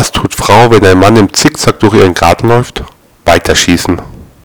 Was tut Frau, wenn ein Mann im Zickzack durch ihren Garten läuft? Weiterschießen.